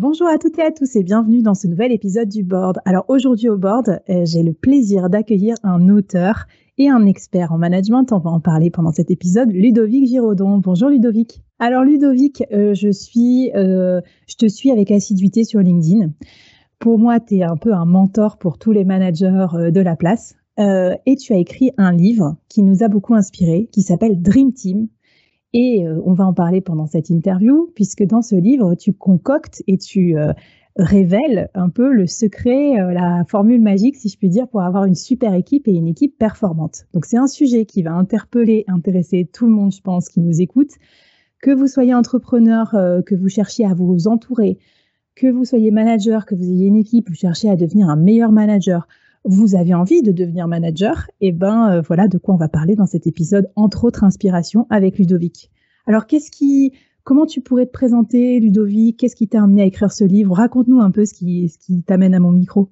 Bonjour à toutes et à tous et bienvenue dans ce nouvel épisode du Board. Alors aujourd'hui au Board, euh, j'ai le plaisir d'accueillir un auteur et un expert en management. On va en parler pendant cet épisode, Ludovic Giraudon. Bonjour Ludovic. Alors Ludovic, euh, je suis, euh, je te suis avec assiduité sur LinkedIn. Pour moi, tu es un peu un mentor pour tous les managers de la place. et tu as écrit un livre qui nous a beaucoup inspiré, qui s'appelle Dream Team, et euh, on va en parler pendant cette interview, puisque dans ce livre, tu concoctes et tu euh, révèles un peu le secret, euh, la formule magique, si je puis dire, pour avoir une super équipe et une équipe performante. Donc c'est un sujet qui va interpeller, intéresser tout le monde, je pense, qui nous écoute. Que vous soyez entrepreneur, que vous cherchiez à vous entourer, que vous soyez manager, que vous ayez une équipe, vous cherchez à devenir un meilleur manager, vous avez envie de devenir manager, et eh ben euh, voilà de quoi on va parler dans cet épisode, entre autres inspiration avec Ludovic. Alors qu'est-ce qui, comment tu pourrais te présenter, Ludovic? Qu'est-ce qui t'a amené à écrire ce livre? Raconte-nous un peu ce qui, t'amène à mon micro.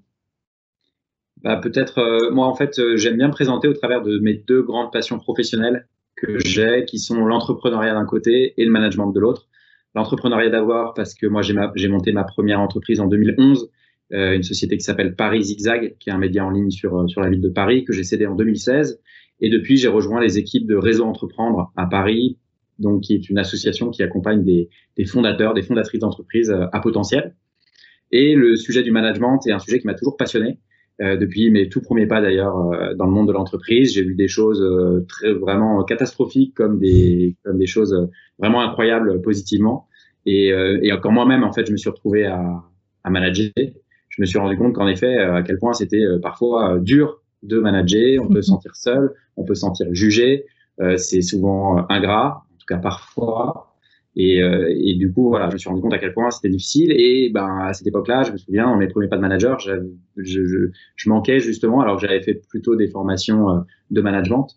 Bah, peut-être, euh, moi en fait, euh, j'aime bien me présenter au travers de mes deux grandes passions professionnelles que j'ai, qui sont l'entrepreneuriat d'un côté et le management de l'autre. L'entrepreneuriat d'abord parce que moi j'ai monté ma première entreprise en 2011 euh, une société qui s'appelle Paris Zigzag, qui est un média en ligne sur, euh, sur la ville de Paris, que j'ai cédé en 2016. Et depuis, j'ai rejoint les équipes de Réseau Entreprendre à Paris, donc qui est une association qui accompagne des, des fondateurs, des fondatrices d'entreprises euh, à potentiel. Et le sujet du management est un sujet qui m'a toujours passionné. Euh, depuis mes tout premiers pas d'ailleurs euh, dans le monde de l'entreprise, j'ai vu des choses très vraiment catastrophiques comme des comme des choses vraiment incroyables positivement. Et, et encore moi-même en fait, je me suis retrouvé à, à manager je me suis rendu compte qu'en effet, euh, à quel point c'était euh, parfois euh, dur de manager. On peut se sentir seul, on peut se sentir jugé. c'est souvent ingrat, en tout cas parfois. Et, et, du coup, voilà, je me suis rendu compte à quel point c'était difficile. Et ben, à cette époque-là, je me souviens, dans mes premiers pas de manager, je, je, je manquais justement, alors que j'avais fait plutôt des formations de management.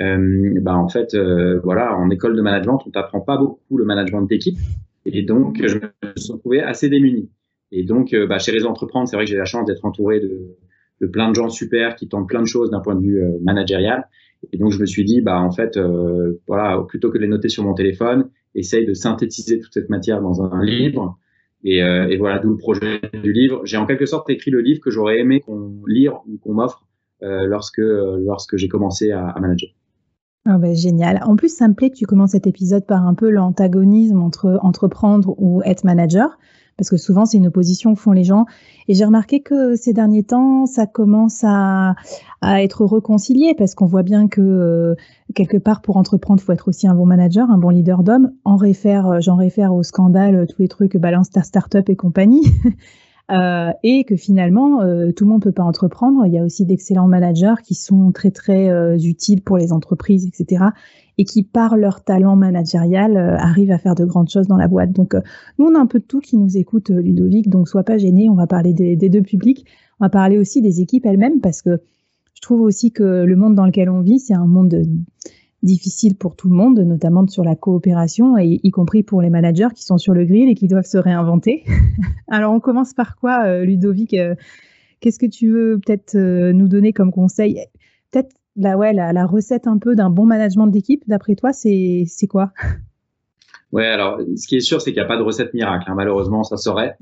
Euh, ben, en fait, voilà, en école de management, on t'apprend pas beaucoup le management d'équipe. Et donc, je me suis retrouvé assez démuni. Et donc, euh, bah, chez Réseau Entreprendre, c'est vrai que j'ai la chance d'être entouré de, plein de gens super qui tentent plein de choses d'un point de vue euh, managérial. Et donc, je me suis dit, bah, en fait, euh, voilà, plutôt que de les noter sur mon téléphone, essaye de synthétiser toute cette matière dans un livre. Et, voilà, d'où le projet du livre. J'ai en quelque sorte écrit le livre que j'aurais aimé qu'on lire ou qu'on m'offre lorsque lorsque j'ai commencé à, à manager. Ah ben, génial. En plus, ça me plaît que tu commences cet épisode par un peu l'antagonisme entre entreprendre ou être manager parce que souvent c'est une opposition font les gens. Et j'ai remarqué que ces derniers temps, ça commence à, à être réconcilié parce qu'on voit bien que euh, quelque part pour entreprendre, faut être aussi un bon manager, un bon leader d'homme. En réfère, euh, j'en réfère au scandale, euh, tous les trucs balance ta startup et compagnie. Et que finalement tout le monde peut pas entreprendre. Il y a aussi d'excellents managers qui sont très très utiles pour les entreprises, etc. Et qui par leur talent managérial arrivent à faire de grandes choses dans la boîte. Donc nous on a un peu de tout qui nous écoute Ludovic, donc sois pas gêné. On va parler des, des deux publics. On va parler aussi des équipes elles-mêmes parce que je trouve aussi que le monde dans lequel on vit, c'est un monde difficile pour tout le monde, notamment sur la coopération, et y compris pour les managers qui sont sur le grill et qui doivent se réinventer. Alors on commence par quoi, euh, Ludovic euh, Qu'est-ce que tu veux peut-être euh, nous donner comme conseil? Peut-être la, ouais, la, recette un peu d'un bon management d'équipe, d'après toi, c'est quoi? Ouais, alors ce qui est sûr, c'est qu'il n'y a pas de recette miracle. Hein. Malheureusement, ça serait.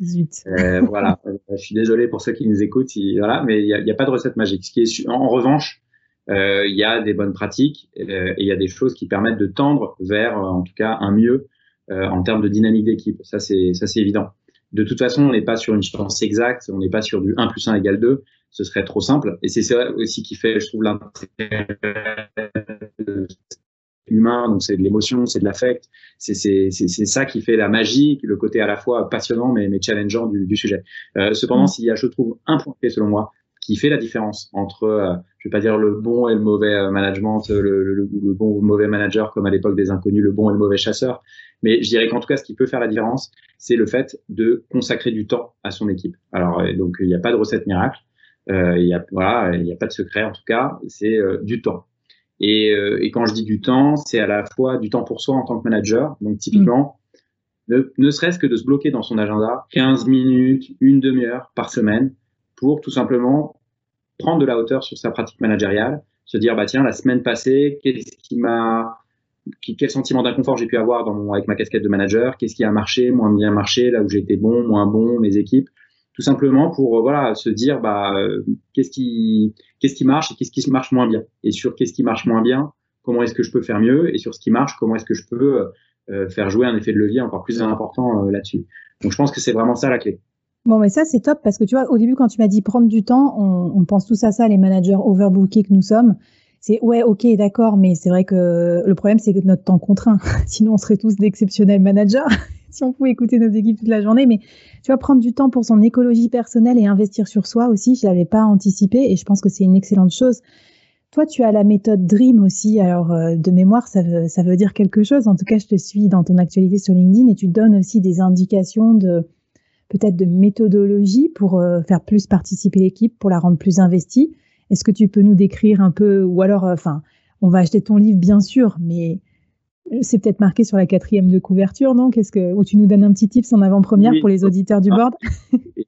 voilà. Je suis désolé pour ceux qui nous écoutent, voilà, mais il n'y a, a, pas de recette magique. Ce qui est en revanche, euh, il y a des bonnes pratiques euh, et il y a des choses qui permettent de tendre vers, euh, en tout cas, un mieux en termes de dynamique d'équipe. Ça, c'est ça, c'est évident. De toute façon, on n'est pas sur une chance exacte, on n'est pas sur du 1 plus 1 égale 2, ce serait trop simple. Et c'est ça aussi qui fait, je trouve, l'intérêt humain, donc c'est de l'émotion, c'est de l'affect, c'est ça qui fait la magie, le côté à la fois passionnant mais, mais challengeant du, du sujet. Euh, cependant, mmh. s'il y a, je trouve, un point clé selon moi, qui fait la différence entre, euh, je vais pas dire le bon et le mauvais euh, management, euh, le, le, le, bon ou le mauvais manager comme à l'époque des inconnus, le bon et le mauvais chasseur. Mais je dirais qu'en tout cas, ce qui peut faire la différence, c'est le fait de consacrer du temps à son équipe. Alors, donc, il n'y a pas de recette miracle. Euh, il y a n'y a pas de secret en tout cas. C'est du temps. Et, et, quand je dis du temps, c'est à la fois du temps pour soi en tant que manager. Donc, typiquement, ne, ne serait-ce que de se bloquer dans son agenda 15 minutes, une demi-heure par semaine pour tout simplement prendre de la hauteur sur sa pratique managériale, se dire bah tiens la semaine passée qu'est-ce qui m'a quel sentiment d'inconfort j'ai pu avoir avec ma casquette de manager, qu'est-ce qui a marché, moins bien marché, là où été bon, moins bon, mes équipes, tout simplement pour euh, voilà se dire bah euh, qu'est-ce qui qu'est-ce qui marche et qu'est-ce qui marche moins bien et sur qu'est-ce qui marche moins bien, comment est-ce que je peux faire mieux et sur ce qui marche, comment est-ce que je peux euh, faire jouer un effet de levier encore plus important là-dessus. Donc je pense que c'est vraiment ça la clé. Bon, mais ça, c'est top parce que tu vois, au début, quand tu m'as dit prendre du temps, on, on, pense tous à ça, les managers overbookés que nous sommes. C'est ouais, ok, d'accord, mais c'est vrai que le problème, c'est que notre temps contraint. Sinon, on serait tous d'exceptionnels managers si on pouvait écouter nos équipes toute la journée. Mais tu vois, prendre du temps pour son écologie personnelle et investir sur soi aussi, je l'avais pas anticipé et je pense que c'est une excellente chose. Toi, tu as la méthode Dream aussi. Alors, euh, de mémoire, ça veut, ça veut dire quelque chose. En tout cas, je te suis dans ton actualité sur LinkedIn et tu donnes aussi des indications de peut-être de méthodologie pour euh, faire plus participer l'équipe, pour la rendre plus investie. Est-ce que tu peux nous décrire un peu, ou alors, euh, enfin, on va acheter ton livre bien sûr, mais c'est peut-être marqué sur la quatrième de couverture, non? Qu'est-ce que, ou tu nous donnes un petit tips en avant-première pour les auditeurs du ah. board?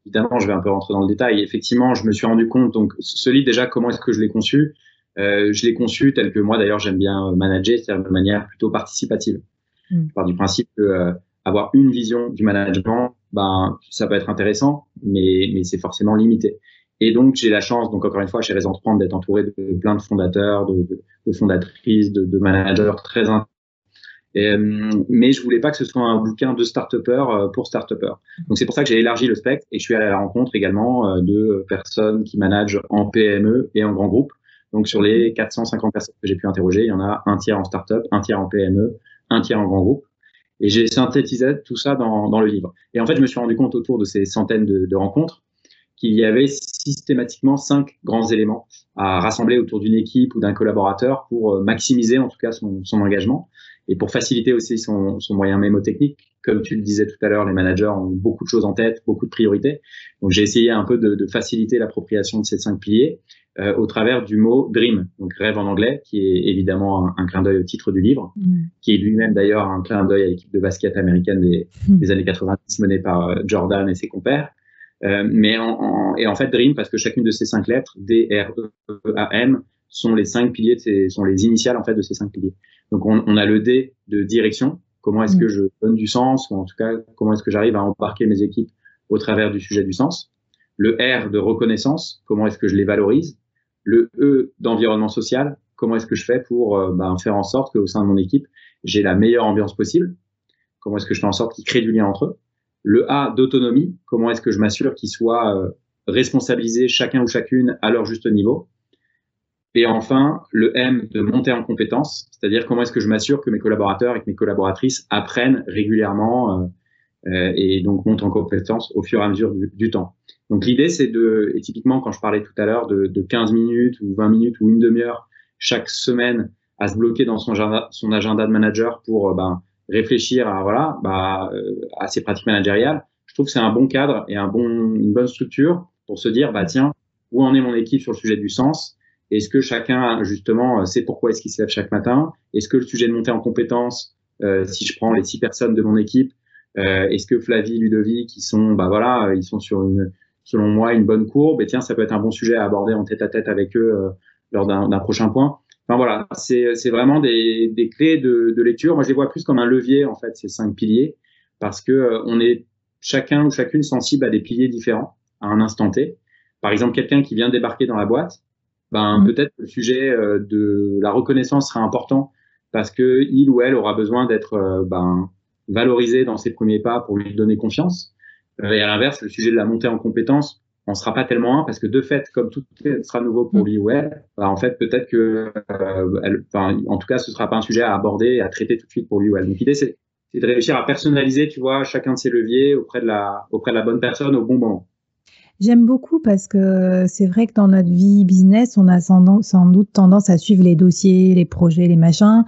Évidemment, je vais un peu rentrer dans le détail. Effectivement, je me suis rendu compte. Donc, ce livre déjà, comment est-ce que je l'ai conçu? Euh, Je l'ai conçu tel que moi, d'ailleurs, j'aime bien manager, c'est-à-dire de manière plutôt participative. Hmm. Je pars du principe que euh, avoir une vision du management, ben ça peut être intéressant, mais mais c'est forcément limité. Et donc j'ai la chance, donc encore une fois chez les entrepreneurs, d'être entouré de plein de fondateurs, de, de, de fondatrices, de, de, managers très euh, mais je voulais pas que ce soit un bouquin de start euh, pour start Donc c'est pour ça que j'ai élargi le spectre et je suis allé à la rencontre également euh, de personnes qui managent en PME et en grand groupe. Donc sur les 450 personnes que j'ai pu interroger, il y en a un tiers en start-up, un tiers en PME, un tiers en grand groupe. Et j'ai synthétisé tout ça dans, dans, le livre. Et en fait, je me suis rendu compte autour de ces centaines de, rencontres qu'il y avait systématiquement cinq grands éléments à rassembler autour d'une équipe ou d'un collaborateur pour euh, maximiser en tout cas son engagement et pour faciliter aussi son, son, moyen mémotechnique. Comme tu le disais tout à l'heure, les managers ont beaucoup de choses en tête, beaucoup de priorités. Donc j'ai essayé un peu de, de faciliter l'appropriation de ces cinq piliers euh, au travers du mot dream, donc rêve en anglais, qui est évidemment un, clin d'œil au titre du livre, mm. qui est lui-même d'ailleurs un clin d'œil à l'équipe de basket américaine des, mm. des années 90 menée par euh, Jordan et ses compères. Euh, mais en, en, et en fait dream parce que chacune de ces cinq lettres D R E A M sont les cinq piliers, ces, sont les initiales en fait de ces cinq piliers. Donc on, on a le D de direction, comment est-ce mm. que je donne du sens, ou en tout cas comment est-ce que j'arrive à embarquer mes équipes au travers du sujet du sens. Le R de reconnaissance, comment est-ce que je les valorise le E d'environnement social, comment est-ce que je fais pour euh, ben, faire en sorte qu'au sein de mon équipe, j'ai la meilleure ambiance possible Comment est-ce que je fais en sorte qu'ils créent du lien entre eux Le A d'autonomie, comment est-ce que je m'assure qu'ils soient euh, responsabilisés chacun ou chacune à leur juste niveau. Et enfin, le M de monter en compétence, c'est-à-dire comment est-ce que je m'assure que mes collaborateurs et que mes collaboratrices apprennent régulièrement euh, euh, et donc montent en compétence au fur et à mesure du, temps. Donc l'idée, c'est de, et typiquement quand je parlais tout à l'heure de, de 15 minutes ou 20 minutes ou une demi-heure chaque semaine à se bloquer dans son agenda, son agenda de manager pour euh, ben, réfléchir à voilà bah, euh, à ses pratiques managériales. Je trouve que c'est un bon cadre et un bon une bonne structure pour se dire bah tiens où en est mon équipe sur le sujet du sens? Est-ce que chacun justement euh, sait pourquoi est-ce qu'il se lève chaque matin? Est-ce que le sujet de monter en compétences, euh, si je prends les six personnes de mon équipe, euh, est-ce que Flavie, Ludovic, qui sont bah voilà, ils sont sur une selon moi une bonne courbe? Et tiens ça peut être un bon sujet à aborder en tête à tête avec eux lors d'un prochain point. Enfin voilà, c'est vraiment des, des clés de, lecture. Moi, je les vois plus comme un levier en fait, ces cinq piliers, parce que euh, on est chacun ou chacune sensible à des piliers différents à un instant T. Par exemple, quelqu'un qui vient débarquer dans la boîte, ben mmh. peut-être que le sujet euh, de la reconnaissance sera important parce que il ou elle aura besoin d'être euh, ben, valorisé dans ses premiers pas pour lui donner confiance. et à l'inverse, le sujet de la montée en compétence, on sera pas tellement un parce que de fait, comme tout sera nouveau pour mm. lui ou elle, bah, en fait, peut-être que, euh, elle, en tout cas, ce sera pas un sujet à aborder et à traiter tout de suite pour lui ou elle. Donc l'idée, c'est de réussir à personnaliser, tu vois, chacun de ses leviers auprès de la, auprès de la bonne personne au bon moment. J'aime beaucoup parce que c'est vrai que dans notre vie business, on a sans doute tendance à suivre les dossiers, les projets, les machins.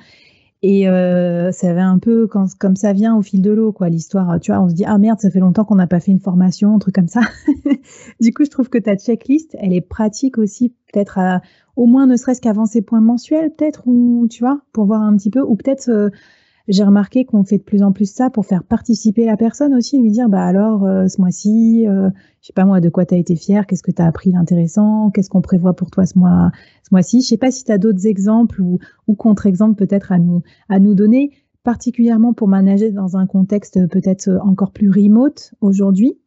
Et euh, ça va un peu comme ça vient au fil de l'eau, quoi, l'histoire. Tu vois, on se dit, ah merde, ça fait longtemps qu'on n'a pas fait une formation, un truc comme ça. du coup, je trouve que ta checklist, elle est pratique aussi, peut-être au moins ne serait-ce qu'avant ces points mensuels, peut-être, ou tu vois, pour voir un petit peu, ou peut-être euh, j'ai remarqué qu'on fait de plus en plus ça pour faire participer la personne aussi, lui dire bah alors euh, ce mois-ci, euh, je sais pas moi de quoi tu as été fier, qu'est-ce que tu as appris d'intéressant, qu'est-ce qu'on prévoit pour toi ce mois ce mois-ci. Je sais pas si tu as d'autres exemples ou, contre-exemples peut-être à nous à nous donner, particulièrement pour manager dans un contexte peut-être encore plus remote aujourd'hui.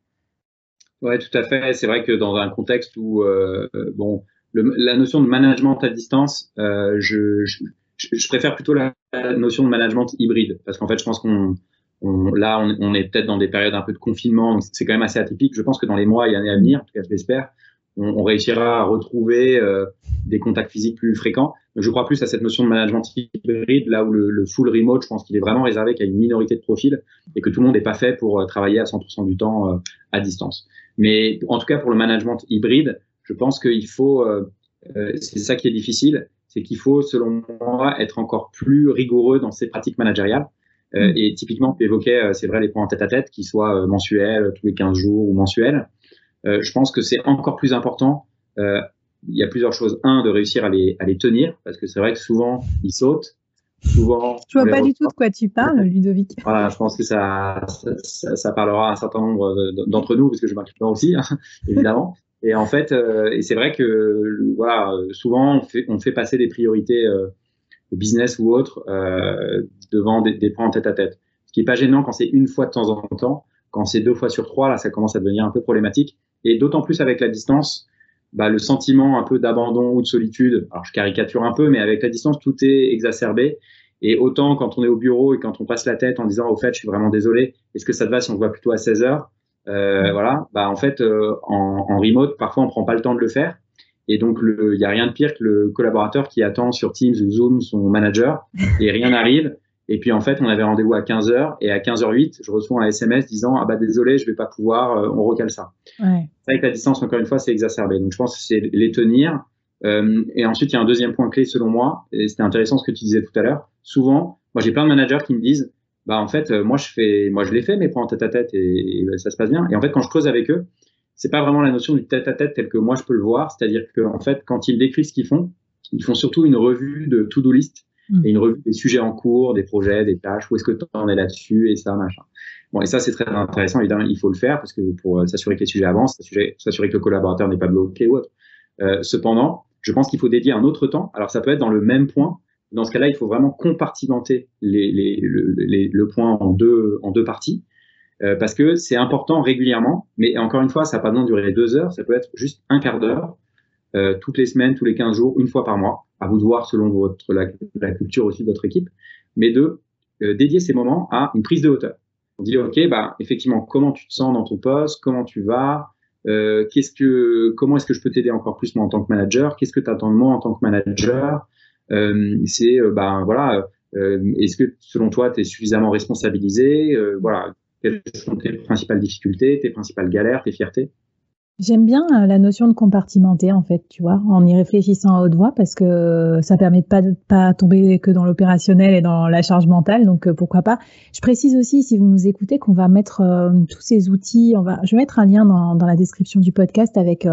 Ouais, tout à fait. C'est vrai que dans un contexte où euh, bon la notion de management à distance, je, je je, préfère plutôt la, notion de management hybride parce qu'en fait, je pense qu'on on, là, on, est peut-être dans des périodes un peu de confinement, c'est quand même assez atypique. Je pense que dans les mois et années à venir, en tout cas, je l'espère, on, réussira à retrouver euh, des contacts physiques plus fréquents. Je crois plus à cette notion de management hybride, là où le, le full remote, je pense qu'il est vraiment réservé qu'à une minorité de profils et que tout le monde n'est pas fait pour euh, travailler à 100% du temps euh, à distance. Mais en tout cas, pour le management hybride, je pense qu'il faut, c'est ça qui est difficile, c'est qu'il faut, selon moi, être encore plus rigoureux dans ses pratiques managériales. Euh, mm. et typiquement, tu évoquais, euh, c'est vrai, les points en tête à tête, qui soient euh, mensuels, tous les 15 jours ou mensuels. je pense que c'est encore plus important. il y a plusieurs choses. Un, de réussir à les, à les tenir, parce que c'est vrai que souvent, ils sautent. Souvent, je vois pas du tout de quoi tu parles, Ludovic. Voilà, je pense que ça, ça, ça parlera à un certain nombre d'entre nous, parce que je m'occupe aussi, hein, évidemment. Et en fait, euh, et c'est vrai que voilà, souvent on fait, on fait passer des priorités euh, business ou autres euh, devant des, des, points en tête à tête. Ce qui est pas gênant quand c'est une fois de temps en temps. Quand c'est deux fois sur trois, là, ça commence à devenir un peu problématique. Et d'autant plus avec la distance, bah, le sentiment un peu d'abandon ou de solitude. Alors je caricature un peu, mais avec la distance, tout est exacerbé. Et autant quand on est au bureau et quand on passe la tête en disant au fait, je suis vraiment désolé, est-ce que ça te va si on se voit plutôt à 16 heures? Euh, voilà, bah en fait, euh, en, en, remote, parfois on prend pas le temps de le faire. Et donc, il n'y a rien de pire que le collaborateur qui attend sur Teams ou Zoom son manager et rien n'arrive. Et puis, en fait, on avait rendez-vous à 15h et à 15h08, je reçois un SMS disant Ah bah désolé, je vais pas pouvoir, euh, on recale ça. Ouais. Avec la distance, encore une fois, c'est exacerbé. Donc, je pense que c'est les tenir. Euh, et ensuite, il y a un deuxième point clé selon moi, et c'était intéressant ce que tu disais tout à l'heure. Souvent, moi j'ai plein de managers qui me disent bah en fait, euh, moi je fais, moi je l'ai fait points en tête à tête et, ça se passe bien. Et en fait, quand je creuse avec eux, c'est pas vraiment la notion du tête à tête tel que moi je peux le voir. C'est-à-dire que en fait, quand ils décrivent ce qu'ils font, ils font surtout une revue de to-do list mm. et une revue des sujets en cours, des projets, des tâches, où est-ce que tu en es là-dessus et ça, machin. Bon, et ça, c'est très intéressant. Évidemment, il faut le faire parce que pour euh, s'assurer que les sujets avancent, s'assurer que le collaborateur n'est pas bloqué ou autre. Euh, cependant, je pense qu'il faut dédier un autre temps. Alors, ça peut être dans le même point, dans ce cas-là, il faut vraiment compartimenter les, les, les, le point en deux, en deux parties. Euh, parce que c'est important régulièrement, mais encore une fois, ça n'a pas besoin de durer deux heures, ça peut être juste un quart d'heure, euh, toutes les semaines, tous les 15 jours, une fois par mois, à vous de voir selon votre, la, culture aussi de votre équipe, mais de euh, dédier ces moments à une prise de hauteur. On dit, OK, bah, effectivement, comment tu te sens dans ton poste, comment tu vas, euh, qu'est-ce que, comment est-ce que je peux t'aider encore plus moi en tant que manager, qu'est-ce que tu attends de moi en tant que manager, c'est, euh, ben voilà, euh, est-ce que selon toi, tu es suffisamment responsabilisé, voilà, quelles sont tes principales difficultés, tes principales galères, tes fiertés? J'aime bien euh, la notion de compartimenter en fait, tu vois, en y réfléchissant à haute voix parce que ça permet de pas de pas tomber que dans l'opérationnel et dans la charge mentale. Donc euh, pourquoi pas. Je précise aussi si vous nous écoutez qu'on va mettre euh, tous ces outils. On va, je vais mettre un lien dans, la description du podcast avec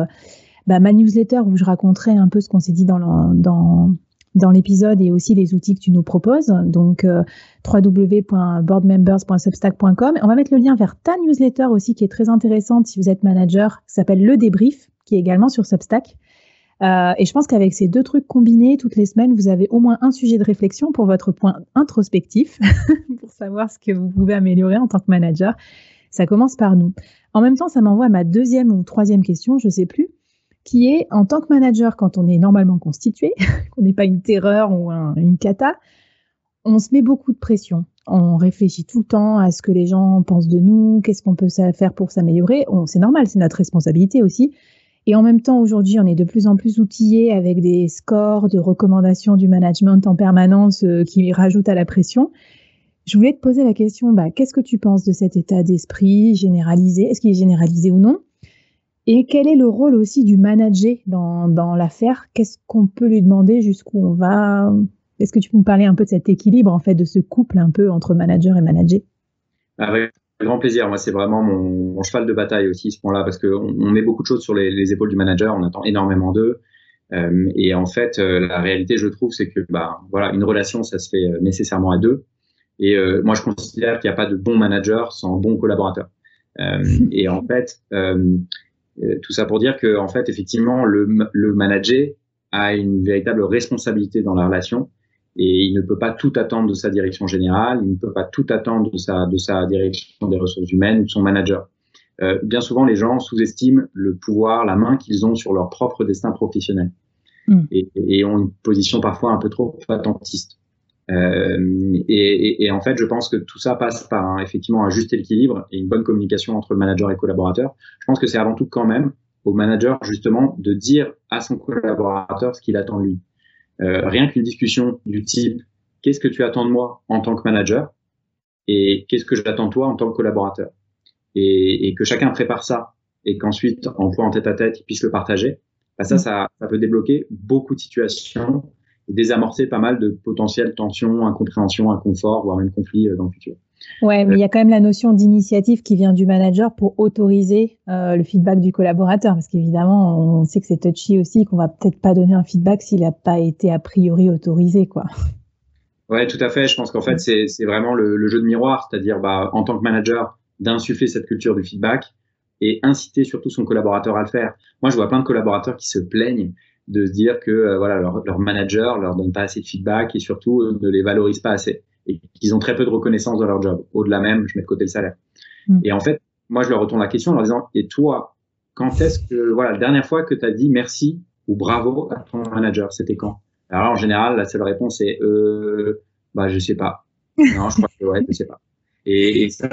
bah, ma newsletter où je raconterai un peu ce qu'on s'est dit dans dans l'épisode et aussi les outils que tu nous proposes. Donc, euh, www.boardmembers.substack.com. On va mettre le lien vers ta newsletter aussi qui est très intéressante si vous êtes manager, qui s'appelle Le Débrief, qui est également sur Substack. Euh, et je pense qu'avec ces deux trucs combinés, toutes les semaines, vous avez au moins un sujet de réflexion pour votre point introspectif, pour savoir ce que vous pouvez améliorer en tant que manager. Ça commence par nous. En même temps, ça m'envoie à ma deuxième ou troisième question, je sais plus qui est en tant que manager, quand on est normalement constitué, qu'on n'est pas une terreur ou une cata, on se met beaucoup de pression. On réfléchit tout le temps à ce que les gens pensent de nous, qu'est-ce qu'on peut faire pour s'améliorer. C'est normal, c'est notre responsabilité aussi. Et en même temps, aujourd'hui, on est de plus en plus outillé avec des scores de recommandations du management en permanence euh, qui rajoutent à la pression. Je voulais te poser la question, bah, qu'est-ce que tu penses de cet état d'esprit généralisé? Est-ce qu'il est généralisé ou non? Et quel est le rôle aussi du manager dans, dans l'affaire? Qu'est-ce qu'on peut lui demander Jusqu'où on va? Est-ce que tu peux me parler un peu de cet équilibre, en fait, de ce couple un peu entre manager et manager? Avec grand plaisir. Moi, c'est vraiment mon, cheval de bataille aussi, ce point-là, parce qu'on on met beaucoup de choses sur les, épaules du manager. On attend énormément d'eux. Euh, et en fait, euh, la réalité, je trouve, c'est que bah, voilà, une relation, ça se fait euh, nécessairement à deux. Et moi, je considère qu'il n'y a pas de bon manager sans bon collaborateur. et en fait, euh, tout ça pour dire que, en fait, effectivement, le, le manager a une véritable responsabilité dans la relation et il ne peut pas tout attendre de sa direction générale, il ne peut pas tout attendre de sa, de sa direction des ressources humaines ou de son manager. Euh, bien souvent, les gens sous-estiment le pouvoir, la main qu'ils ont sur leur propre destin professionnel mm. et, et, ont une position parfois un peu trop attentiste. Euh, et, et, en fait, je pense que tout ça passe par un, effectivement un juste équilibre et une bonne communication entre le manager et le collaborateur. Je pense que c'est avant tout quand même au manager justement de dire à son collaborateur ce qu'il attend de lui. Euh, rien qu'une discussion du type qu'est-ce que tu attends de moi en tant que manager? et qu'est-ce que j'attends de toi en tant que collaborateur? Et, et, que chacun prépare ça et qu'ensuite en point en tête à tête il puisse le partager. Bah ça, ça, ça peut débloquer beaucoup de situations désamorcer pas mal de potentielles tensions, incompréhensions, inconfort, voire même conflits euh, dans le futur. Ouais, mais il y a quand même la notion d'initiative qui vient du manager pour autoriser euh, le feedback du collaborateur, parce qu'évidemment, on sait que c'est touchy aussi, qu'on va peut-être pas donner un feedback s'il n'a pas été a priori autorisé, quoi. Ouais, tout à fait. Je pense qu'en fait, c'est vraiment le, le, jeu de miroir, c'est-à-dire, bah, en tant que manager, d'insuffler cette culture du feedback et inciter surtout son collaborateur à le faire. Moi, je vois plein de collaborateurs qui se plaignent de se dire que euh, voilà leur, leur, manager leur donne pas assez de feedback et surtout euh, ne les valorise pas assez et qu'ils ont très peu de reconnaissance dans leur job. Au-delà même, je mets de côté le salaire. Mm. Et en fait, moi, je leur retourne la question en leur disant et toi, quand est-ce que voilà la dernière fois que tu as dit merci ou bravo à ton manager, c'était quand? Alors en général, la seule réponse est euh, bah je sais pas. Non, je crois que ouais, je sais pas. Et, ça,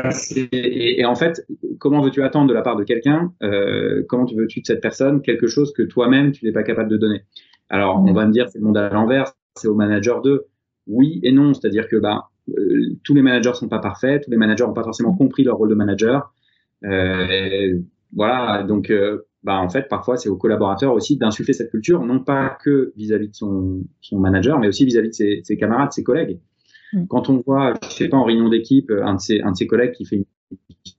et, en fait, comment veux-tu attendre de la part de quelqu'un, euh, comment tu veux-tu de cette personne quelque chose que toi-même tu n'es pas capable de donner? Alors, on va me dire c'est le monde à l'envers, c'est au manager de. Oui et non, c'est-à-dire que bah, euh, tous les managers sont pas parfaits, tous les managers n'ont pas forcément compris leur rôle de manager. Euh, voilà, donc euh, bah, en fait, parfois c'est au collaborateur aussi d'insuffler cette culture, non pas que vis-à-vis de son, son manager, mais aussi vis-à-vis de ses, ses camarades, ses collègues. Mm. Quand on voit, je sais pas, en réunion d'équipe, euh, un de ses, un de ses collègues qui fait une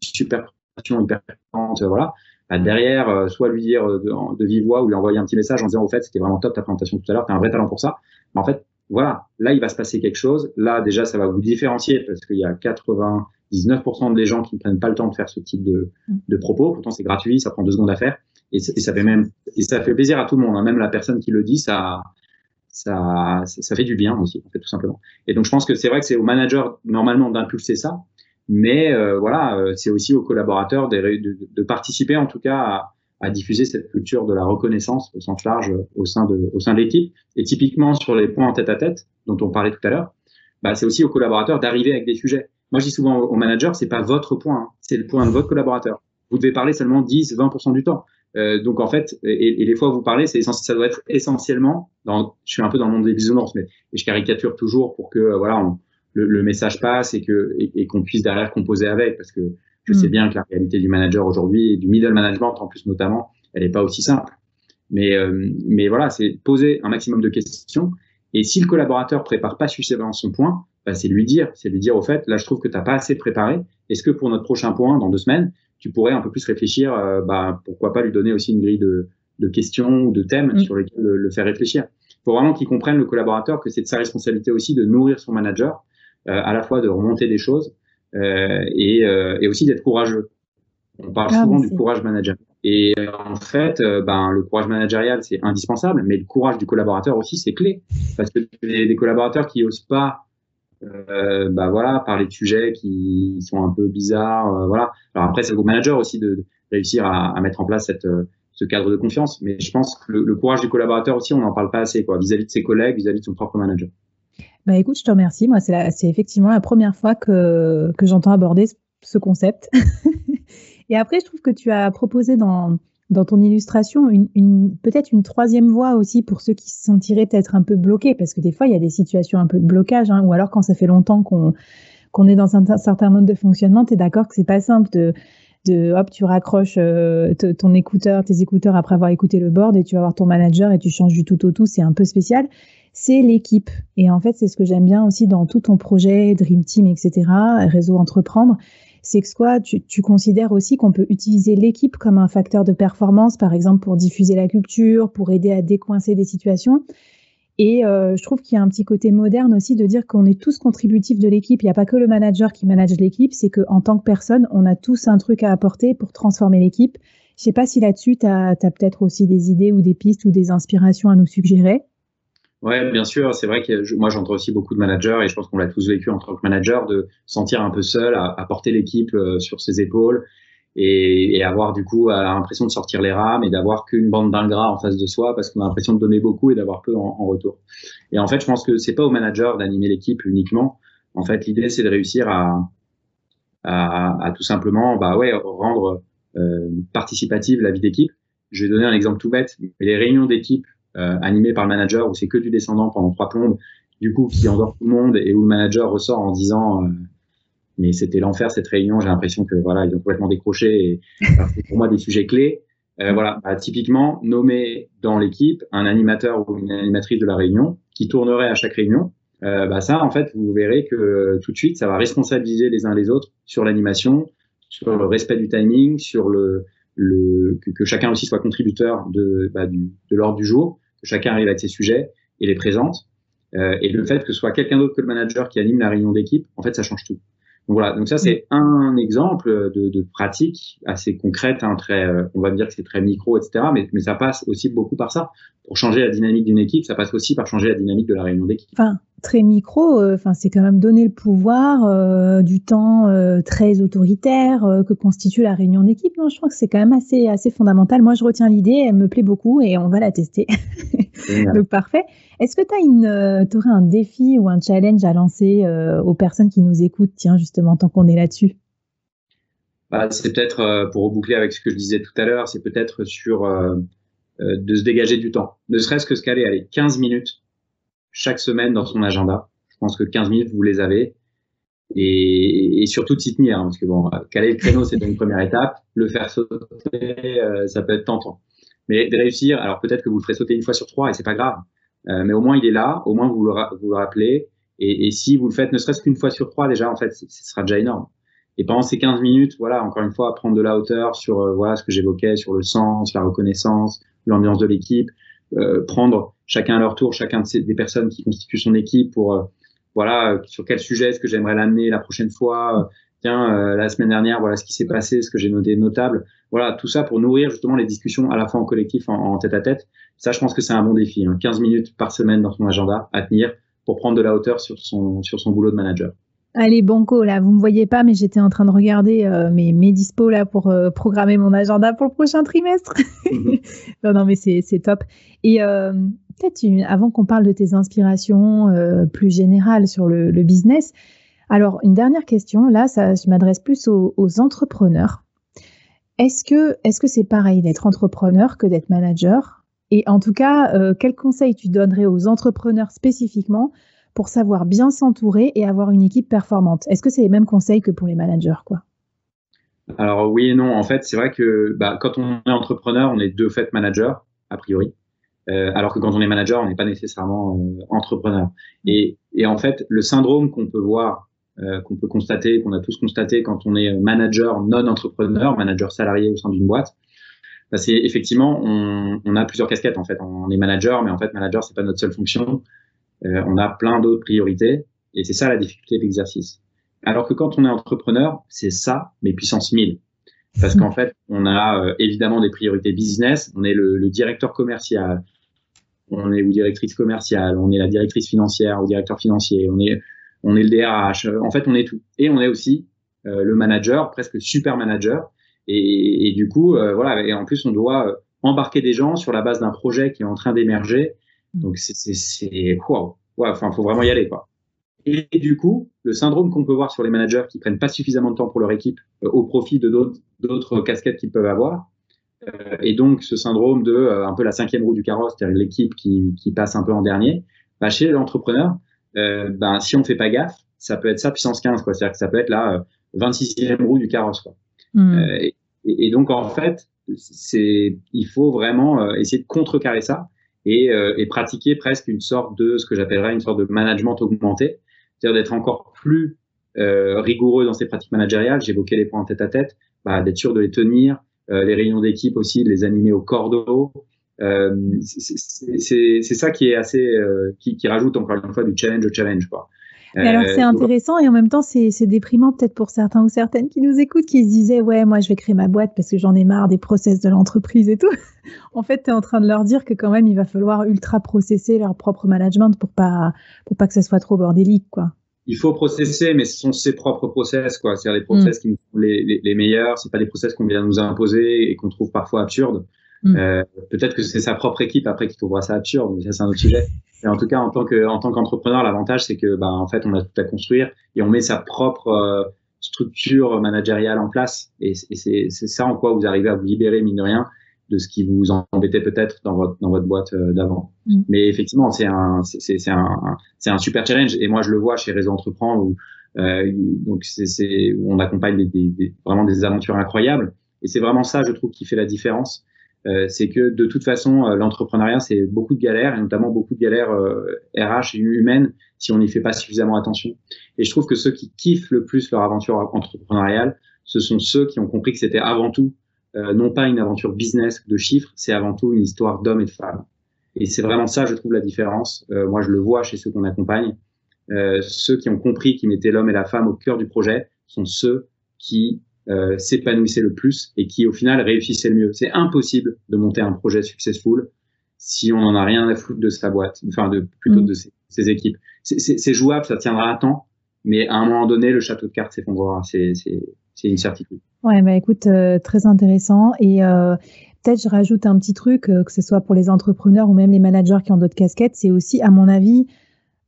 super présentation hyper euh, voilà, bah derrière, euh, soit lui dire de, de, vive voix ou lui envoyer un petit message en disant, au fait, c'était vraiment top ta présentation tout à l'heure, t'as un vrai talent pour ça. Mais en fait, voilà, là, il va se passer quelque chose. Là, déjà, ça va vous différencier parce qu'il y a 99% des gens qui ne prennent pas le temps de faire ce type de, mm. de propos. Pourtant, c'est gratuit, ça prend deux secondes à faire. Et, et, ça fait même, et ça fait plaisir à tout le monde. Hein. Même la personne qui le dit, ça, ça, ça fait du bien aussi, en fait, tout simplement. Et donc, je pense que c'est vrai que c'est au manager normalement d'impulser ça, mais euh, voilà, euh, c'est aussi aux collaborateurs de, de, de, participer en tout cas à, à, diffuser cette culture de la reconnaissance au sens large au sein de, au sein de l'équipe. Et typiquement sur les points en tête à tête dont on parlait tout à l'heure, bah, c'est aussi aux collaborateurs d'arriver avec des sujets. moi je dis souvent au manager, c'est pas votre point, hein. c'est le point de votre collaborateur. Vous devez parler seulement 10, 20% du temps. Euh, donc en fait, et, les fois où vous parlez, c'est ça doit être essentiellement. Dans, je suis un peu dans le monde des bisounours, mais je caricature toujours pour que euh, voilà le, message passe et que et, qu'on puisse derrière composer avec, parce que je sais mm. bien que la réalité du manager aujourd'hui et du middle management en plus notamment, elle n'est pas aussi simple. Mais euh, mais voilà, c'est poser un maximum de questions. Et si le collaborateur prépare pas suffisamment son point, bah, c'est lui dire, c'est lui dire au fait, là je trouve que tu n'as pas assez préparé. Est-ce que pour notre prochain point dans deux semaines, tu pourrais un peu plus réfléchir, euh, bah, pourquoi pas lui donner aussi une grille de, de questions ou de thèmes mm. sur lesquels le, faire réfléchir. Il faut vraiment qu'il comprenne le collaborateur que c'est de sa responsabilité aussi de nourrir son manager, euh, à la fois de remonter des choses euh, et, euh, et, aussi d'être courageux. On parle ah, souvent du courage manager. Et en fait, euh, ben, le courage managérial, c'est indispensable, mais le courage du collaborateur aussi, c'est clé. Parce que des, des collaborateurs qui osent pas euh, bah voilà, parler de sujets qui sont un peu bizarres, euh, voilà. Alors après, c'est au manager aussi de, réussir à, mettre en place cette, euh, ce cadre de confiance. Mais je pense que le, courage du collaborateur aussi, on n'en parle pas assez, quoi, vis-à-vis de ses collègues, vis-à-vis de son propre manager. Bah écoute, je te remercie. Moi, c'est effectivement la première fois que, que j'entends aborder ce concept. Et après, je trouve que tu as proposé dans, dans ton illustration une, une peut-être une troisième voie aussi pour ceux qui se sentiraient peut-être un peu bloqués, parce que des fois il y a des situations un peu de blocage, hein, ou alors quand ça fait longtemps qu'on est dans un, certain mode de fonctionnement, tu es d'accord que c'est pas simple de de hop, tu raccroches euh, ton écouteur, tes écouteurs après avoir écouté le board et tu vas voir ton manager et tu changes du tout au tout, c'est un peu spécial. C'est l'équipe. Et en fait, c'est ce que j'aime bien aussi dans tout ton projet, Dream Team, etc., réseau entreprendre, que soit tu, tu considères aussi qu'on peut utiliser l'équipe comme un facteur de performance, par exemple pour diffuser la culture, pour aider à décoincer des situations. Et euh, je trouve qu'il y a un petit côté moderne aussi de dire qu'on est tous contributifs de l'équipe. Il n'y a pas que le manager qui manage l'équipe, c'est qu'en tant que personne, on a tous un truc à apporter pour transformer l'équipe. Je sais pas si là-dessus, tu as, as peut-être aussi des idées ou des pistes ou des inspirations à nous suggérer. Ouais, bien sûr. C'est vrai que moi, j'entends aussi beaucoup de managers et je pense qu'on l'a tous vécu en tant que manager de sentir un peu seul, à, à porter l'équipe euh, sur ses épaules et, et, avoir du coup l'impression de sortir les rames et d'avoir qu'une bande d'ingrats en face de soi parce qu'on a l'impression de donner beaucoup et d'avoir peu en, en, retour. Et en fait, je pense que c'est pas au manager d'animer l'équipe uniquement. En fait, l'idée c'est de réussir à, à, à, tout simplement, bah ouais, rendre euh, participative la vie d'équipe. Je vais donner un exemple tout bête. Les réunions d'équipe animé par le manager où c'est que du descendant pendant trois plombes, du coup qui endort tout le monde et où le manager ressort en disant euh, mais c'était l'enfer cette réunion, j'ai l'impression que voilà ils ont complètement décroché et c'est pour moi des sujets clés. Euh, voilà, bah, typiquement nommer dans l'équipe un animateur ou une animatrice de la réunion qui tournerait à chaque réunion. Euh, bah ça, en fait, vous verrez que tout de suite, ça va responsabiliser les uns les autres sur l'animation, sur le respect du timing, sur le, le que, que, chacun aussi soit contributeur de, bah, du, de l'ordre du jour que chacun arrive avec ses sujets et les présente. Euh, et le fait que ce soit quelqu'un d'autre que le manager qui anime la réunion d'équipe, en fait, ça change tout. Donc voilà, donc ça c'est un exemple de, de, pratique assez concrète, hein, très, euh, on va dire que c'est très micro, etc. Mais, mais ça passe aussi beaucoup par ça. Pour changer la dynamique d'une équipe, ça passe aussi par changer la dynamique de la réunion d'équipe. Enfin, très micro, euh, enfin c'est quand même donner le pouvoir euh, du temps très autoritaire que constitue la réunion d'équipe. Non, je crois que c'est quand même assez assez fondamental. Moi, je retiens l'idée, elle me plaît beaucoup et on va la tester. donc parfait. Est-ce que tu as une, euh, aurais un défi ou un challenge à lancer euh, aux personnes qui nous écoutent, tiens, justement, tant qu'on est là-dessus bah, C'est peut-être, euh, pour reboucler avec ce que je disais tout à l'heure, c'est peut-être sur de se dégager du temps. Ne serait-ce que se caler, allez, 15 minutes chaque semaine dans son agenda. Je pense que 15 minutes, vous les avez. Et, et surtout de s'y tenir, hein, parce que bon, caler le créneau, c'est une première étape. Le faire sauter, ça peut être tentant. Mais de réussir, alors peut-être que vous le ferez sauter une fois sur trois et c'est pas grave. Euh, mais au moins il est là, au moins vous le, vous le rappelez. Et, et, si vous le faites ne serait-ce qu'une fois sur trois, déjà, en fait, ce sera déjà énorme. Et pendant ces 15 minutes, voilà, encore une fois, prendre de la hauteur sur euh, voilà ce que j'évoquais, sur le sens, la reconnaissance, l'ambiance de l'équipe, euh, prendre chacun à leur tour, chacun de ces, des personnes qui constituent son équipe pour euh, voilà sur quel sujet est-ce que j'aimerais l'amener la prochaine fois. tiens, la semaine dernière, voilà ce qui s'est passé, ce que j'ai noté notable. Voilà, tout ça pour nourrir justement les discussions à la fois en collectif, en, en tête à tête, ça, je pense que c'est un bon défi. Hein. 15 minutes par semaine dans son agenda à tenir pour prendre de la hauteur sur son, sur son boulot de manager. Allez, Banco, là, vous me voyez pas, mais j'étais en train de regarder euh, mes, mes dispos là pour euh, programmer mon agenda pour le prochain trimestre. Non, non, mais c'est top. Et euh, peut-être avant qu'on parle de tes inspirations plus générales sur le, business, Alors, une dernière question, là, ça, je m'adresse plus aux, entrepreneurs. Est-ce que est-ce c'est pareil d'être entrepreneur que d'être manager? Et en tout cas, euh, quel conseil tu donnerais aux entrepreneurs spécifiquement pour savoir bien s'entourer et avoir une équipe performante? Est-ce que c'est les mêmes conseils que pour les managers, quoi? Alors oui et non. En fait, c'est vrai que bah, quand on est entrepreneur, on est de fait manager a priori. Euh, alors que quand on est manager, on n'est pas nécessairement euh, entrepreneur. Et, et, en fait, le syndrome qu'on peut voir, euh, qu'on peut constater, qu'on a tous constaté quand on est manager non entrepreneur, manager salarié au sein d'une boîte, bah c'est effectivement on, on, a plusieurs casquettes en fait. On est manager, mais en fait manager c'est pas notre seule fonction. Euh, on a plein d'autres priorités, et c'est ça la difficulté de l'exercice. Alors que quand on est entrepreneur, c'est ça, mais puissance 1000 parce qu'en fait, on a euh, évidemment des priorités business. On est le, le, directeur commercial, on est ou directrice commerciale, on est la directrice financière ou directeur financier, on est on est le DRH. En fait, on est tout. Et on est aussi euh, le manager, presque super manager. Et, du coup, euh, voilà. Et en plus, on doit embarquer des gens sur la base d'un projet qui est en train d'émerger. Donc c'est waouh. Ouais, enfin, faut vraiment y aller quoi. Et, du coup, le syndrome qu'on peut voir sur les managers qui prennent pas suffisamment de temps pour leur équipe euh, au profit de d'autres casquettes qu'ils peuvent avoir, euh, et donc ce syndrome de euh, un peu la cinquième roue du carrosse, c'est-à-dire l'équipe qui, qui, passe un peu en dernier, bah, chez l'entrepreneur, euh, ben, si on fait pas gaffe, ça peut être ça puissance 15, quoi. C'est-à-dire que ça peut être la 26e roue du carrosse, quoi. Mmh. Et, et, donc en fait, c'est il faut vraiment essayer de contrecarrer ça et, et, pratiquer presque une sorte de ce que j'appellerais une sorte de management augmenté, c'est-à-dire d'être encore plus euh, rigoureux dans ses pratiques managériales. J'évoquais les points en tête à tête, bah, d'être sûr de les tenir, euh, les réunions d'équipe aussi, de les animer au cordeau. Euh, c'est ça qui est assez, euh, qui, qui, rajoute encore une fois du challenge au challenge, quoi. Mais alors c'est euh, intéressant et en même temps c'est déprimant peut-être pour certains ou certaines qui nous écoutent qui se disaient ouais moi je vais créer ma boîte parce que j'en ai marre des process de l'entreprise et tout. en fait tu es en train de leur dire que quand même il va falloir ultra processer leur propre management pour pas pour pas que ça soit trop bordélique quoi. Il faut processer mais ce sont ses propres process quoi, c'est-à-dire les process mm. qui sont les, les, les meilleurs, c'est pas des process qu'on vient nous imposer et qu'on trouve parfois absurdes. Mm. Euh, peut-être que c'est sa propre équipe après qui trouvera ça absurde, mais ça c'est un autre sujet. Et en tout cas, en tant que en tant qu'entrepreneur, l'avantage c'est que bah en fait on a tout à construire et on met sa propre euh, structure managériale en place. Et, c'est c'est ça en quoi vous arrivez à vous libérer mine de rien de ce qui vous embêtait peut-être dans votre dans votre boîte euh, d'avant. Mm. Mais effectivement, c'est un c'est c'est un c'est un super challenge. Et moi je le vois chez Réseau Entreprend où euh, donc c'est où on accompagne des, des, vraiment des aventures incroyables. Et c'est vraiment ça, je trouve, qui fait la différence euh, c'est que de toute façon, euh, l'entrepreneuriat, c'est beaucoup de galères, et notamment beaucoup de galères RH euh, et humaines si on n'y fait pas suffisamment attention. Et je trouve que ceux qui kiffent le plus leur aventure entrepreneuriale, ce sont ceux qui ont compris que c'était avant tout non pas une aventure business de chiffres, c'est avant tout une histoire d'hommes et de femmes. Et c'est vraiment ça, je trouve, la différence. moi, je le vois chez ceux qu'on accompagne. ceux qui ont compris qu'ils mettaient l'homme et la femme au cœur du projet sont ceux qui euh, s'épanouissait le plus et qui au final réussissait le mieux. C'est impossible de monter un projet successful si on n'en a rien à foutre de sa boîte, enfin de plutôt mm. de ses, ses équipes. C'est jouable, ça tiendra à temps, mais à un moment donné, le château de cartes s'effondrera. C'est une certitude. Ouais, bah écoute, euh, très intéressant. Et euh, peut-être je rajoute un petit truc, euh, que ce soit pour les entrepreneurs ou même les managers qui ont d'autres casquettes, c'est aussi, à mon avis,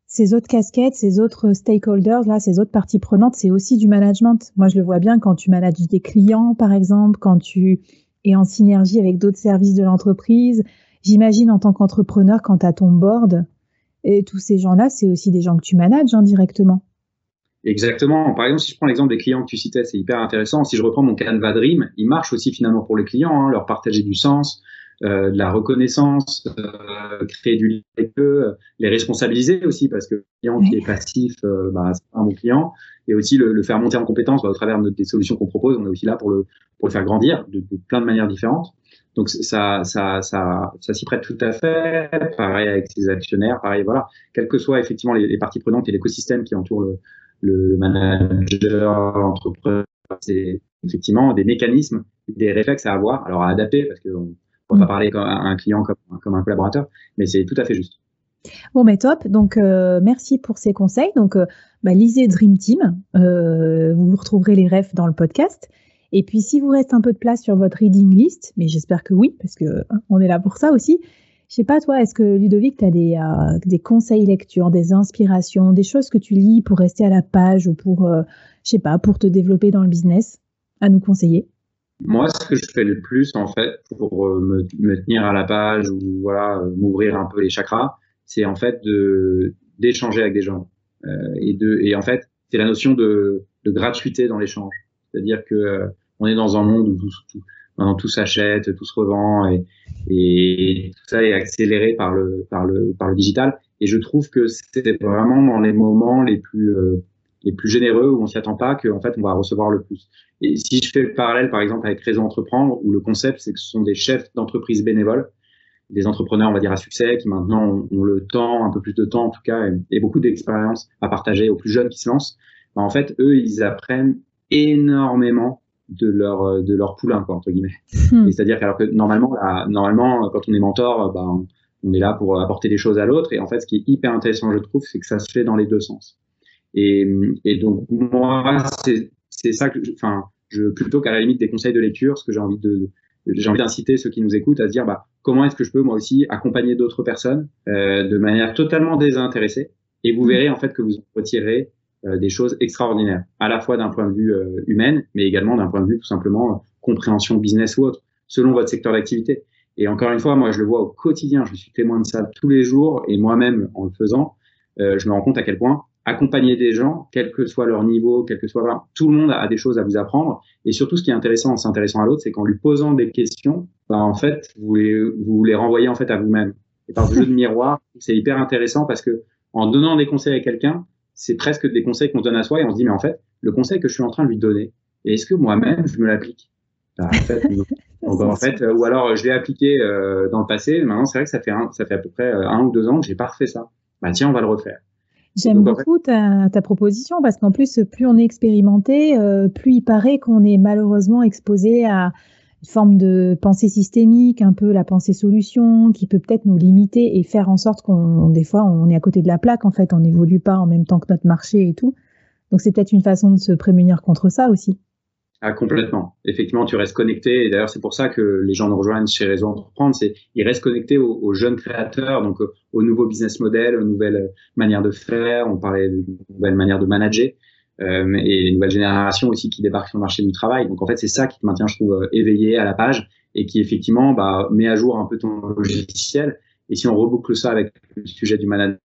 ces autres casquettes, ces autres stakeholders, là, ces autres parties prenantes, c'est aussi du management. Moi, je le vois bien quand tu manages des clients, par exemple, quand tu es en synergie avec d'autres services de l'entreprise. J'imagine en tant qu'entrepreneur, quand tu as ton board, et tous ces gens-là, c'est aussi des gens que tu manages indirectement. Exactement. Par exemple, si je prends l'exemple des clients que tu citais, c'est hyper intéressant. Si je reprends mon Canva Dream, il marche aussi finalement pour les clients, hein, leur partager du sens, euh, de la reconnaissance, euh, créer du lien avec eux, euh, les responsabiliser aussi parce que le client qui est passif, bah, c'est pas un bon client, et aussi le, le faire monter en compétence bah, au travers de, des solutions qu'on propose. On est aussi là pour le pour le faire grandir de, de plein de manières différentes. Donc ça ça ça ça s'y prête tout à fait. Pareil avec ses actionnaires, pareil voilà. Quelles que soient effectivement les, les parties prenantes et l'écosystème qui entoure le, le manager, l'entrepreneur, c'est effectivement des mécanismes, des réflexes à avoir, alors à adapter parce que on va pas mm. parler comme un client comme, un collaborateur, mais c'est tout à fait juste. Bon, mais top. Donc, euh, merci pour ces conseils. Donc, euh, bah, lisez Dream Team. Euh, vous retrouverez les refs dans le podcast. Et puis, si vous reste un peu de place sur votre reading list, mais j'espère que oui, parce que hein, on est là pour ça aussi. Je sais pas, toi, est-ce que Ludovic, tu as des, euh, des conseils lecture, des inspirations, des choses que tu lis pour rester à la page ou pour, euh, je sais pas, pour te développer dans le business à nous conseiller? Moi, ce que je fais le plus, en fait, pour euh, me, tenir à la page ou voilà, m'ouvrir un peu les chakras, c'est en fait d'échanger avec des gens. et, de, et en fait, c'est la notion de, de gratuité dans l'échange. C'est-à-dire que on est dans un monde où tout, tout, tout s'achète, tout se revend et, et tout ça est accéléré par le, par le, par le digital. Et je trouve que c'est vraiment dans les moments les plus, euh, les plus généreux où on s'y attend pas qu'en fait on va recevoir le plus. Et si je fais le parallèle par exemple avec Réseau Entreprendre, où le concept c'est que ce sont des chefs d'entreprise bénévoles, des entrepreneurs on va dire à succès qui maintenant ont, le temps, un peu plus de temps en tout cas, et, beaucoup d'expérience à partager aux plus jeunes qui se lancent. Ben, en fait, eux, ils apprennent énormément de leur euh, de leur poulain quoi entre guillemets. Hmm. C'est-à-dire alors que normalement normalement quand on est mentor bah, on, est là pour apporter des choses à l'autre et en fait ce qui est hyper intéressant je trouve c'est que ça se fait dans les deux sens. Et, et donc moi c'est c'est ça que enfin je plutôt qu'à la limite des conseils de lecture ce que j'ai envie de j'ai envie d'inciter ceux qui nous écoutent à se dire bah comment est-ce que je peux moi aussi accompagner d'autres personnes euh, de manière totalement désintéressée et vous verrez en fait que vous en retirez euh, des choses extraordinaires, à la fois d'un point de vue euh, humain, mais également d'un point de vue tout simplement euh, compréhension business ou autre, selon votre secteur d'activité. Et encore une fois, moi, je le vois au quotidien, je suis témoin de ça tous les jours, et moi-même, en le faisant, je me rends compte à quel point accompagner des gens, quel que soit leur niveau, quel que soit tout le monde a des choses à vous apprendre. Et surtout, ce qui est intéressant en s'intéressant à l'autre, c'est qu'en lui posant des questions, bah, en fait, vous les, vous les renvoyez en fait à vous-même. Et par le jeu de miroir, c'est hyper intéressant parce que en donnant des conseils à quelqu'un, c'est presque des conseils qu'on donne à soi et on se dit, mais en fait, le conseil que je suis en train de lui donner, est-ce que moi-même, je me l'applique? Bah, en fait, en fait, euh, ou alors je l'ai appliqué euh, dans le passé. Maintenant, c'est vrai que ça fait un, ça fait à peu près euh, un ou deux ans que j'ai pas refait ça. Bah tiens, on va le refaire. J'aime beaucoup ta, ta, proposition parce qu'en plus, plus on est expérimenté, plus il paraît qu'on est malheureusement exposé à forme de pensée systémique, un peu la pensée solution, qui peut peut-être nous limiter et faire en sorte qu'on, des fois, on est à côté de la plaque, en fait, on n'évolue pas en même temps que notre marché et tout. Donc c'est peut-être une façon de se prémunir contre ça aussi. Ah, complètement. Effectivement, tu restes connecté. D'ailleurs, c'est pour ça que les gens nous rejoignent chez Réseau Entreprendre. C'est, ils restent connectés aux, jeunes créateurs, donc aux, nouveaux business models, aux nouvelles manières de faire. On parlait de nouvelles manières de manager euh, et une nouvelle génération aussi qui débarque sur le marché du travail. Donc en fait, c'est ça qui te maintient, je trouve, euh, éveillé à la page et qui effectivement bah, met à jour un peu ton logiciel. Et si on reboucle ça avec le sujet du management,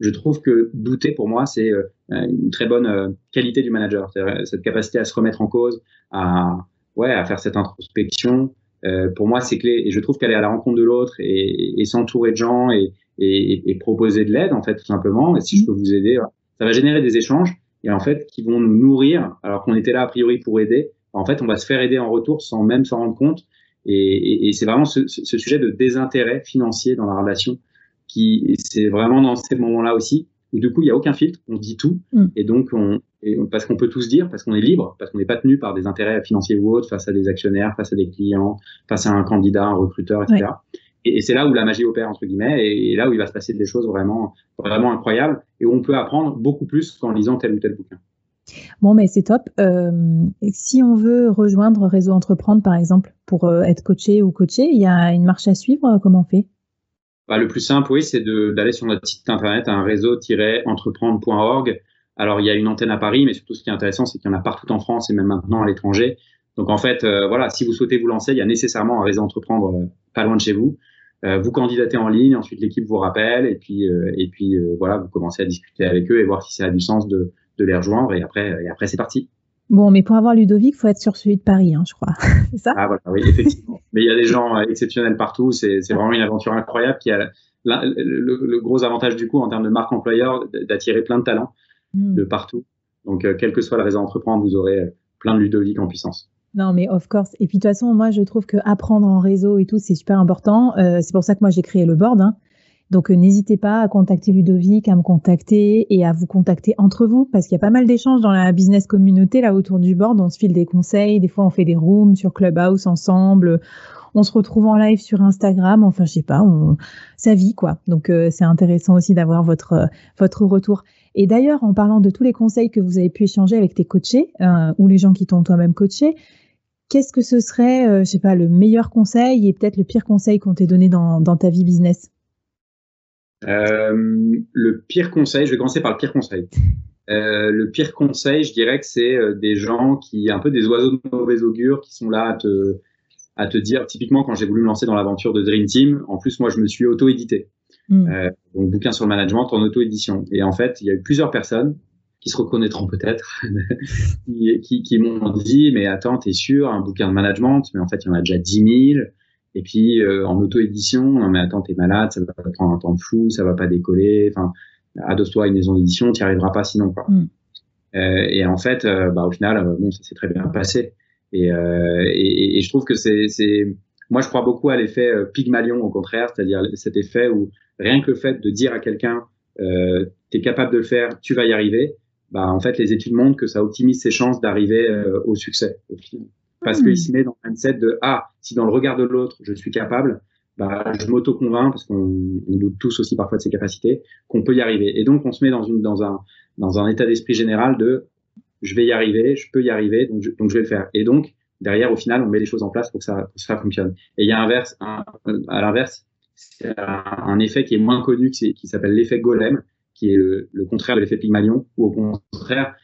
je trouve que douter pour moi, c'est euh, une très bonne qualité du manager. Cette capacité à se remettre en cause, à, ouais, à faire cette introspection. Euh, pour moi, c'est clé. Et je trouve qu'aller à la rencontre de l'autre et, et, s'entourer de gens et, et, proposer de l'aide, en fait, tout simplement. Et si je peux vous aider, ça va générer des échanges et en fait qui vont nous nourrir alors qu'on était là a priori pour aider. En fait, on va se faire aider en retour sans même s'en rendre compte. Et, et c'est vraiment ce, ce, sujet de désintérêt financier dans la relation qui c'est vraiment dans ces moments-là aussi où du coup il y a aucun filtre, on dit tout mm. et donc on et parce qu'on peut tous dire, parce qu'on est libre, parce qu'on n'est pas tenu par des intérêts financiers ou autres face à des actionnaires, face à des clients, face à un candidat, un recruteur, etc. Et, c'est là où la magie opère entre guillemets, et, là où il va se passer des choses vraiment, vraiment incroyables, et où on peut apprendre beaucoup plus qu'en lisant tel ou tel bouquin. Bon, mais c'est top. Euh, si on veut rejoindre Réseau Entreprendre, par exemple, pour euh, être coaché ou coaché, il y a une marche à suivre. Comment on fait? Bah, Le plus simple, oui, c'est d'aller sur notre site internet, un réseau-entreprendre.org. Alors, il y a une antenne à Paris, mais surtout, ce qui est intéressant, c'est qu'il y en a partout en France et même maintenant à l'étranger. Donc, en fait, euh, voilà, si vous souhaitez vous lancer, il y a nécessairement un réseau entreprendre pas loin de chez vous. Euh, vous candidatez en ligne, ensuite l'équipe vous rappelle et puis euh, et puis euh, voilà, vous commencez à discuter avec eux et voir si ça a du sens de, de les rejoindre et après et après c'est parti. Bon, mais pour avoir Ludovic, faut être sur celui de Paris, hein, je crois. c'est ça? Ah voilà, oui, effectivement. mais il y a des gens exceptionnels partout. C'est c'est vraiment une aventure incroyable qui a le, gros avantage du coup en termes de marque employeur d'attirer plein de talents hmm. de partout. Donc quel que soit le réseau entreprendre, vous aurez plein de Ludovic en puissance. Non, mais of course. Et puis de toute façon, moi, je trouve que apprendre en réseau et tout, c'est super important. Euh, c'est pour ça que moi, j'ai créé le board. Hein. Donc, euh, n'hésitez pas à contacter Ludovic, à me contacter et à vous contacter entre vous, parce qu'il y a pas mal d'échanges dans la business communauté là autour du board. On se file des conseils. Des fois, on fait des rooms sur Clubhouse ensemble. On se retrouve en live sur Instagram. Enfin, je sais pas, on... sa vie quoi. Donc, euh, c'est intéressant aussi d'avoir votre votre retour. Et d'ailleurs, en parlant de tous les conseils que vous avez pu échanger avec tes coachés ou les gens qui t'ont toi-même coaché, qu'est-ce que ce serait, euh, je sais pas, le meilleur conseil et peut-être le pire conseil qu'on t'ait donné dans, dans, ta vie business? Euh, Le pire conseil, je vais commencer par le pire conseil. Euh, le pire conseil, je dirais que c'est euh, des gens qui, un peu des oiseaux de mauvais augure, qui sont là à te, à te dire, typiquement quand j'ai voulu me lancer dans l'aventure de Dream Team, en plus moi je me suis auto-édité. Mm. Euh, donc bouquin sur le management en auto-édition. Et en fait, il y a eu plusieurs personnes qui se reconnaîtront peut-être, qui, qui, qui m'ont dit, mais attends, t'es sûr, un bouquin de management, mais en fait, il y en a déjà 10 000. Et puis, euh, en auto-édition, non, mais attends, t'es malade, ça va prendre un temps de fou, ça va pas décoller. Enfin, adosse-toi à une maison d'édition, tu n'y arriveras pas sinon. Quoi. Mm. Euh, et en fait, euh, bah, au final, bon, ça s'est très bien passé. Et, et, et, je trouve que c'est, c'est, moi, je crois beaucoup à l'effet Pygmalion, au contraire, c'est-à-dire cet effet où rien que le fait de dire à quelqu'un, euh, tu es capable de le faire, tu vas y arriver, bah, en fait, les études montrent que ça optimise ses chances d'arriver au succès, au final. Parce mmh. qu'il se met dans un set de, ah, si dans le regard de l'autre, je suis capable, bah, je m'auto-convainc, parce qu'on doute tous aussi parfois de ses capacités, qu'on peut y arriver. Et donc, on se met dans, une, dans, un, dans un état d'esprit général de je vais y arriver, je peux y arriver, donc je, donc je vais le faire. Et donc, derrière, au final, on met les choses en place pour que ça, pour que ça fonctionne. Et il y a inverse, un, à l'inverse, c'est un, effet qui est moins connu, qui s'appelle l'effet golem, qui est le, le contraire de l'effet Pygmalion, ou au contraire,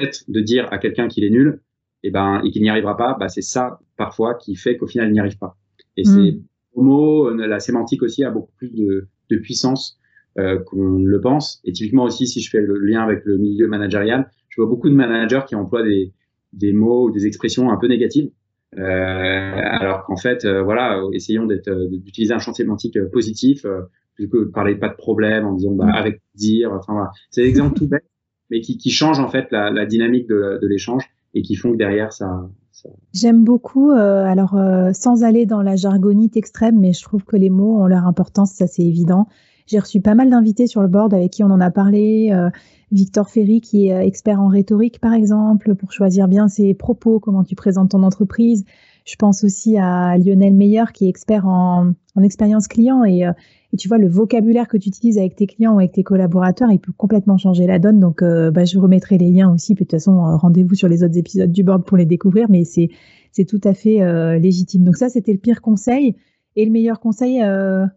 de dire à quelqu'un qu'il est nul, et ben, et qu'il n'y arrivera pas, bah, c'est ça, parfois, qui fait qu'au final, il n'y arrive pas. Et mmh. c'est mot, euh, la sémantique aussi a beaucoup plus de, de puissance euh, qu'on le pense. Et typiquement aussi, si je fais le lien avec le milieu managérial, je vois beaucoup de managers qui emploient des, des mots ou des expressions un peu négatives. Euh, alors qu'en fait, euh, voilà, essayons d'être, d'utiliser un champ sémantique positif, euh, de parler pas de problème en disant bah, avec dire. Enfin voilà, c'est l'exemple tout bête, mais qui, qui change en fait la, la dynamique de, de l'échange et qui font que derrière ça, J'aime beaucoup, euh, alors euh, sans aller dans la jargonite extrême, mais je trouve que les mots ont leur importance, ça c'est évident. J'ai reçu pas mal d'invités sur le board avec qui on en a parlé. Euh, Victor Ferry, qui est expert en rhétorique, par exemple, pour choisir bien ses propos, comment tu présentes ton entreprise. Je pense aussi à Lionel Meyer, qui est expert en, en expérience client et, et tu vois, le vocabulaire que tu utilises avec tes clients ou avec tes collaborateurs, il peut complètement changer la donne. Donc, euh, bah, je remettrai les liens aussi. Puis, de toute façon, euh, rendez-vous sur les autres épisodes du board pour les découvrir. Mais c'est, tout à fait euh, légitime. Donc, ça, c'était le pire conseil. Et le meilleur conseil Le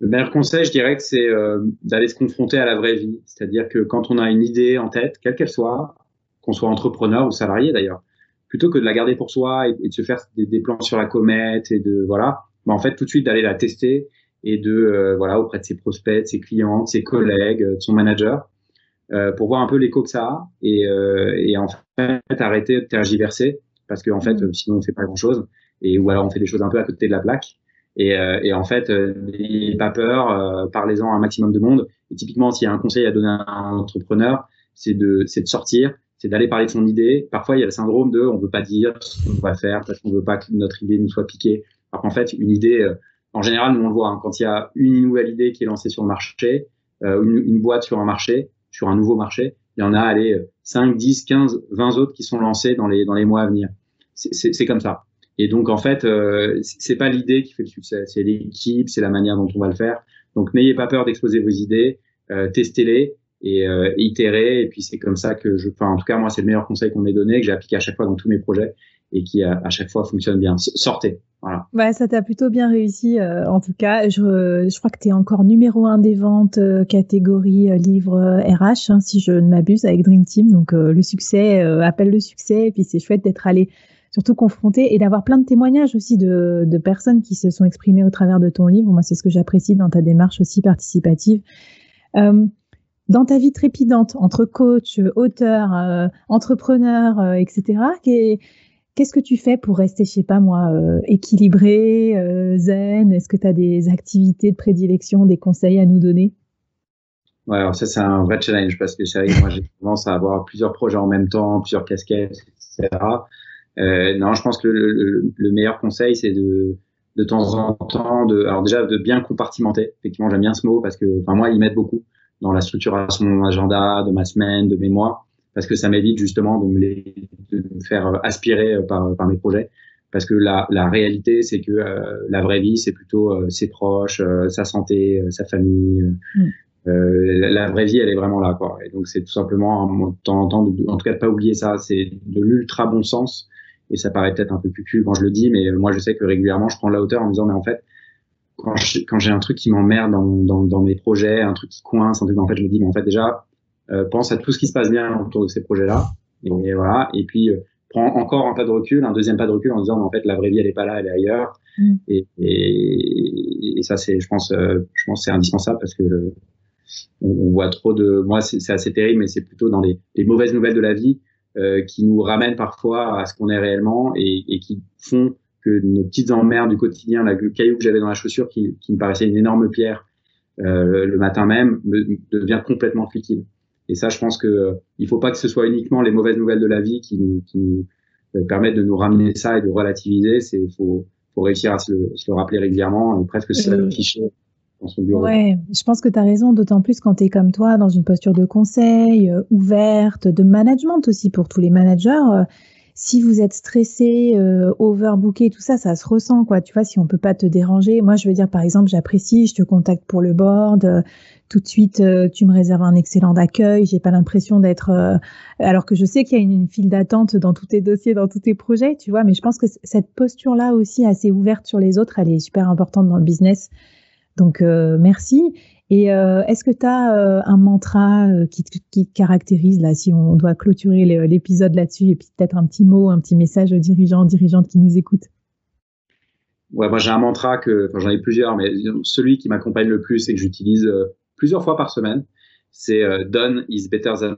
meilleur conseil, je dirais que c'est d'aller se confronter à la vraie vie. C'est-à-dire que quand on a une idée en tête, quelle qu'elle soit, qu'on soit entrepreneur ou salarié d'ailleurs, plutôt que de la garder pour soi et, de se faire des, plans sur la comète et de voilà, bah, en fait tout de suite d'aller la tester et de euh, voilà auprès de ses prospects, de ses clients, de ses collègues, de son manager, euh, pour voir un peu l'écho que ça a et, euh, et en fait arrêter de tergiverser parce qu'en en fait mm. sinon on fait pas grand chose et ou alors on fait des choses un peu à côté de la plaque et, et en fait n'ayez pas peur, parlez-en à un maximum de monde et typiquement s'il y a un conseil à donner à un entrepreneur c'est de c'est de sortir c'est d'aller parler de son idée. Parfois, il y a le syndrome de on veut pas dire ce qu'on va faire parce qu'on veut pas que notre idée nous soit piquée. Alors qu'en fait, une idée, en général, nous on le voit, hein, quand il y a une nouvelle idée qui est lancée sur le marché, euh, une, une, boîte sur un marché, sur un nouveau marché, il y en a, allez, 5, 10, 15, 20 autres qui sont lancés dans les, dans les mois à venir. C'est comme ça. Et donc, en fait, euh, c'est pas l'idée qui fait le succès, c'est l'équipe, c'est la manière dont on va le faire. Donc, n'ayez pas peur d'exposer vos idées, euh, testez-les et euh, itérer. Et puis, c'est comme ça que je, enfin, en tout cas, moi, c'est le meilleur conseil qu'on m'ait donné, que j'ai appliqué à chaque fois dans tous mes projets et qui à, chaque fois fonctionne bien. Sortez. Voilà. Ouais, ça t'a plutôt bien réussi. Euh, en tout cas, je, je crois que tu es encore numéro un des ventes euh, catégorie euh, livre RH, hein, si je ne m'abuse, avec Dream Team. Donc le succès appelle le succès. Et puis c'est chouette d'être allé surtout confronté et d'avoir plein de témoignages aussi de, de, personnes qui se sont exprimées au travers de ton livre. Moi, c'est ce que j'apprécie dans ta démarche aussi participative. Dans ta vie trépidante entre coach, auteur, entrepreneur, etc., Qu'est-ce que tu fais pour rester, je sais pas moi, euh, équilibré, euh, zen? Est-ce que tu as des activités de prédilection, des conseils à nous donner? Ouais, alors ça c'est un vrai challenge parce que c'est vrai que moi j'ai tendance à avoir plusieurs projets en même temps, plusieurs casquettes, etc. Euh, non, je pense que le, le, meilleur conseil c'est de de temps en temps de, alors déjà de bien compartimenter. Effectivement, j'aime bien ce mot parce que, enfin moi, il m'aide beaucoup dans la structuration de mon agenda, de ma semaine, de mes mois parce que ça m'évite justement de me, les, de me faire aspirer euh, par, par mes projets. Parce que la, la réalité, c'est que euh, la vraie vie, c'est plutôt euh, ses proches, sa santé, sa famille. Mm. La, la, vraie vie, elle est vraiment là, quoi. Et donc, c'est tout simplement, de temps en temps, de, en tout cas, de pas oublier ça. C'est de l'ultra bon sens et ça paraît peut-être un peu plus cul quand je le dis, mais moi je sais que régulièrement je prends la hauteur en me disant mais en fait quand j'ai un truc qui m'emmerde dans, dans, dans, mes projets, un truc qui coince, un truc en fait je me dis mais en fait déjà euh, pense à tout ce qui se passe bien autour de ces projets-là. Et, voilà. Et puis euh, prends encore un pas de recul, un deuxième pas de recul en disant mais en fait la vraie vie elle est pas là, elle est ailleurs. Mm. et, et, et, ça c'est je pense euh, je pense c'est indispensable parce que on, on, voit trop de moi c'est assez terrible mais c'est plutôt dans les, les mauvaises nouvelles de la vie euh, qui nous ramènent parfois à ce qu'on est réellement et, et, qui font que nos petites emmerdes du quotidien, la, le caillou que j'avais dans la chaussure qui, qui, me paraissait une énorme pierre euh, le matin même, me, devient complètement futile. Et ça, je pense que euh, il faut pas que ce soit uniquement les mauvaises nouvelles de la vie qui nous, qui nous euh, permettent de nous ramener ça et de relativiser. C'est faut, faut réussir à se le, se le rappeler régulièrement et presque se l'afficher Ouais, je pense que tu as raison, d'autant plus quand tu es comme toi, dans une posture de conseil, euh, ouverte, de management aussi pour tous les managers. Euh, si vous êtes stressé, euh, overbooké, tout ça, ça se ressent, quoi. Tu vois, si on peut pas te déranger. Moi, je veux dire, par exemple, j'apprécie, je te contacte pour le board, euh, tout de suite, tu me réserves un excellent accueil. J'ai pas l'impression d'être, alors que je sais qu'il y a une file d'attente dans tous tes dossiers, dans tous tes projets, tu vois. Mais je pense que cette posture-là aussi, assez ouverte sur les autres, elle est super importante dans le business. Donc euh, merci. Et euh, est-ce que tu as euh, un mantra qui, qui, te caractérise là, si on doit clôturer l'épisode là-dessus, et puis peut-être un petit mot, un petit message aux dirigeants, dirigeantes qui nous écoutent? Ouais, moi j'ai un mantra que, enfin j'en ai plusieurs, mais celui qui m'accompagne le plus et que j'utilise plusieurs fois par semaine, c'est Done is better than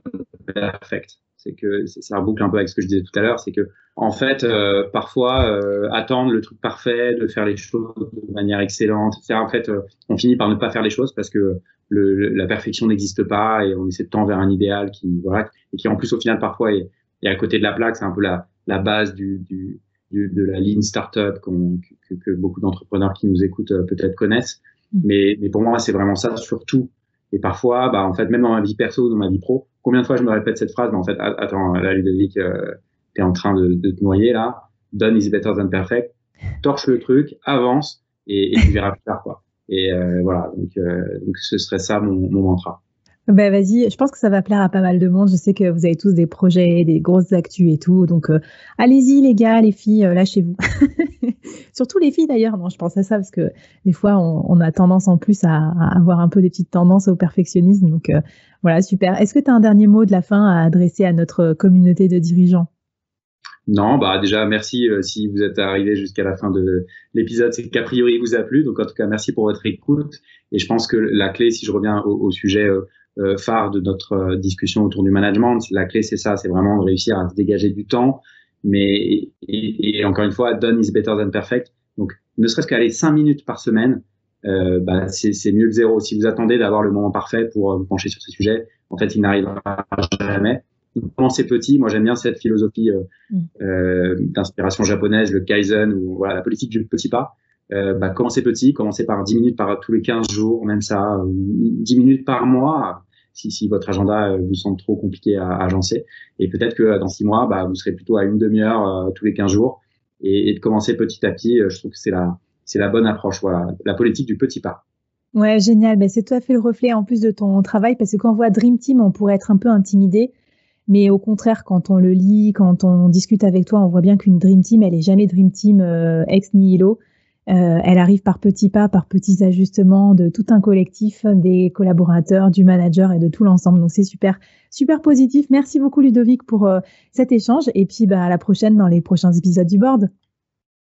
perfect c'est que ça reboucle un peu avec ce que je disais tout à l'heure, c'est que en fait, euh, parfois euh, attendre le truc parfait, de faire les choses de manière excellente, etc. En fait, euh, on finit par ne pas faire les choses parce que le, la perfection n'existe pas et on essaie de tendre vers un idéal qui voilà et qui en plus au final parfois est, est à côté de la plaque. C'est un peu la, la base du, du, du de la lean startup que, que, beaucoup d'entrepreneurs qui nous écoutent peut-être connaissent. Mm. Mais, mais pour moi, c'est vraiment ça surtout. Et parfois, bah, en fait, même dans ma vie perso dans ma vie pro, combien de fois je me répète cette phrase, mais en fait, attends, là, Ludovic, euh, t'es en train de, de, te noyer là, done is better than perfect, torche le truc, avance, et, et tu verras plus tard, quoi. Et euh, voilà, donc, euh, donc ce serait ça mon, mon mantra. Ben vas-y, je pense que ça va plaire à pas mal de monde. Je sais que vous avez tous des projets, des grosses actus et tout. Donc euh, allez-y les gars, les filles, euh, lâchez-vous. Surtout les filles d'ailleurs. Non, je pense à ça parce que des fois on, a tendance en plus à, avoir un peu des petites tendances au perfectionnisme. Donc euh, voilà, super. Est-ce que tu as un dernier mot de la fin à adresser à notre communauté de dirigeants? Non, bah déjà merci si vous êtes arrivé jusqu'à la fin de l'épisode, c'est qu'a priori il vous a plu. Donc en tout cas merci pour votre écoute. Et je pense que la clé, si je reviens au, sujet phare de notre euh, discussion autour du management. La clé, c'est ça, c'est vraiment de réussir à se dégager du temps. Mais et, encore une fois, done is better than perfect. Donc, ne serait-ce qu'aller cinq minutes par semaine, euh, bah, c'est mieux que zéro. Si vous attendez d'avoir le moment parfait pour vous pencher sur ce sujet, en fait, il n'arrivera jamais. Commencez petit. Moi, j'aime bien cette philosophie mm. euh, d'inspiration japonaise, le kaizen ou voilà la politique du petit pas. Euh, bah, commencez petit, commencez par 10 minutes par tous les 15 jours, même ça, 10 minutes par mois, si, si votre agenda euh, vous semble trop compliqué à, agencer. Et peut-être que dans six mois, bah, vous serez plutôt à une demi-heure euh, tous les 15 jours. Et, de commencer petit à petit, euh, je trouve que c'est la, c'est la bonne approche. Voilà, la politique du petit pas. Ouais, génial. Ben, c'est tout à fait le reflet en plus de ton travail parce que quand on voit Dream Team, on pourrait être un peu intimidé. Mais au contraire, quand on le lit, quand on discute avec toi, on voit bien qu'une Dream Team, elle est jamais Dream Team ex nihilo. Euh, elle arrive par petits pas, par petits ajustements de tout un collectif, des collaborateurs, du manager et de tout l'ensemble. Donc c'est super, super positif. Merci beaucoup Ludovic pour euh, cet échange et puis bah, à la prochaine dans les prochains épisodes du board.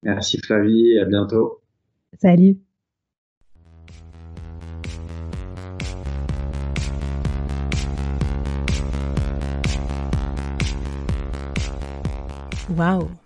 Merci Flavie, à bientôt. Salut. Waouh